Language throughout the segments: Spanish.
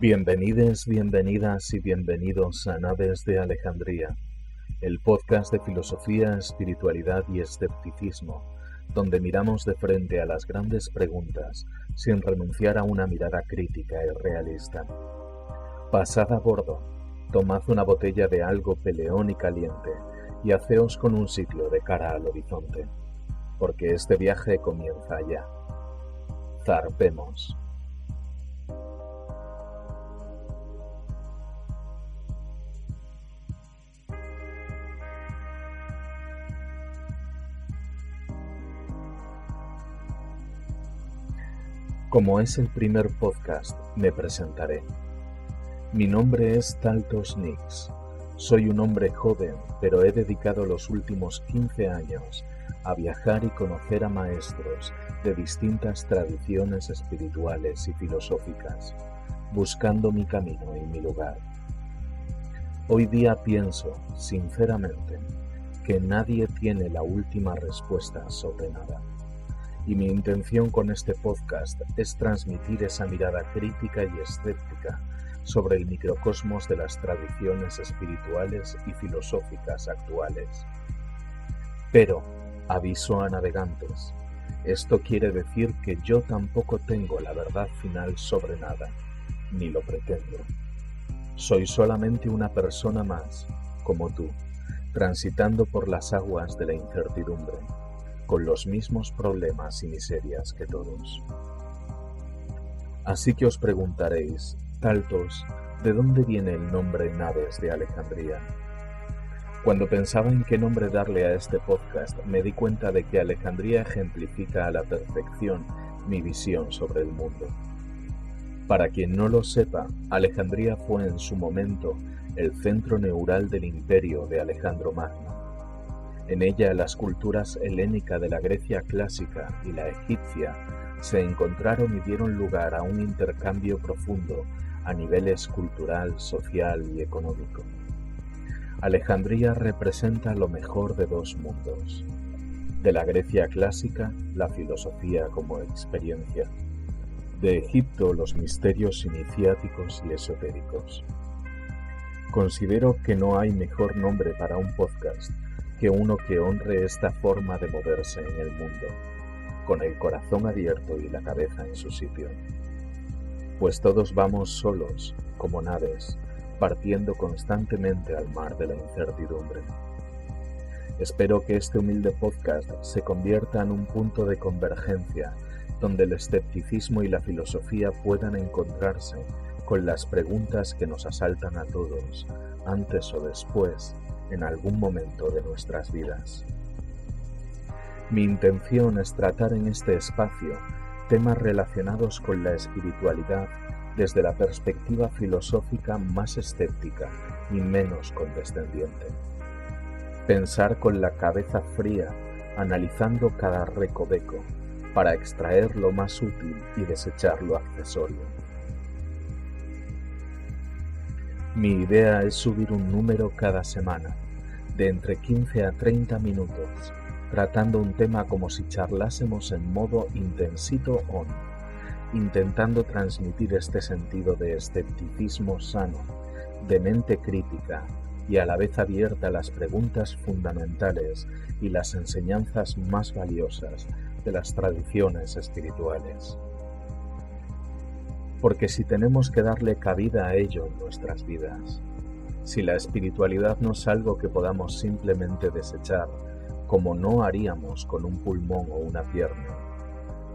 Bienvenides, bienvenidas y bienvenidos a Naves de Alejandría, el podcast de filosofía, espiritualidad y escepticismo, donde miramos de frente a las grandes preguntas sin renunciar a una mirada crítica y realista. Pasad a bordo, tomad una botella de algo peleón y caliente y haceos con un sitio de cara al horizonte, porque este viaje comienza ya. Zarpemos. Como es el primer podcast, me presentaré. Mi nombre es Taltos Nix. Soy un hombre joven, pero he dedicado los últimos 15 años a viajar y conocer a maestros de distintas tradiciones espirituales y filosóficas, buscando mi camino y mi lugar. Hoy día pienso, sinceramente, que nadie tiene la última respuesta sobre nada y mi intención con este podcast es transmitir esa mirada crítica y escéptica sobre el microcosmos de las tradiciones espirituales y filosóficas actuales. Pero, aviso a navegantes, esto quiere decir que yo tampoco tengo la verdad final sobre nada, ni lo pretendo. Soy solamente una persona más, como tú, transitando por las aguas de la incertidumbre con los mismos problemas y miserias que todos. Así que os preguntaréis, Taltos, ¿de dónde viene el nombre Naves de Alejandría? Cuando pensaba en qué nombre darle a este podcast, me di cuenta de que Alejandría ejemplifica a la perfección mi visión sobre el mundo. Para quien no lo sepa, Alejandría fue en su momento el centro neural del imperio de Alejandro Magno en ella las culturas helénica de la Grecia clásica y la egipcia se encontraron y dieron lugar a un intercambio profundo a niveles cultural, social y económico. Alejandría representa lo mejor de dos mundos. De la Grecia clásica, la filosofía como experiencia. De Egipto, los misterios iniciáticos y esotéricos. Considero que no hay mejor nombre para un podcast que uno que honre esta forma de moverse en el mundo, con el corazón abierto y la cabeza en su sitio. Pues todos vamos solos, como naves, partiendo constantemente al mar de la incertidumbre. Espero que este humilde podcast se convierta en un punto de convergencia donde el escepticismo y la filosofía puedan encontrarse con las preguntas que nos asaltan a todos, antes o después, en algún momento de nuestras vidas. Mi intención es tratar en este espacio temas relacionados con la espiritualidad desde la perspectiva filosófica más escéptica y menos condescendiente. Pensar con la cabeza fría, analizando cada recoveco, para extraer lo más útil y desechar lo accesorio. Mi idea es subir un número cada semana, de entre 15 a 30 minutos, tratando un tema como si charlásemos en modo intensito on, intentando transmitir este sentido de escepticismo sano, de mente crítica y a la vez abierta a las preguntas fundamentales y las enseñanzas más valiosas de las tradiciones espirituales porque si tenemos que darle cabida a ello en nuestras vidas, si la espiritualidad no es algo que podamos simplemente desechar, como no haríamos con un pulmón o una pierna,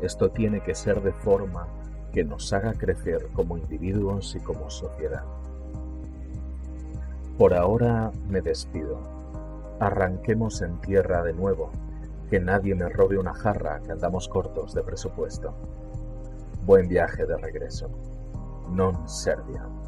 esto tiene que ser de forma que nos haga crecer como individuos y como sociedad. Por ahora me despido. Arranquemos en tierra de nuevo, que nadie me robe una jarra que andamos cortos de presupuesto. Buen viaje de regreso. Non serviam.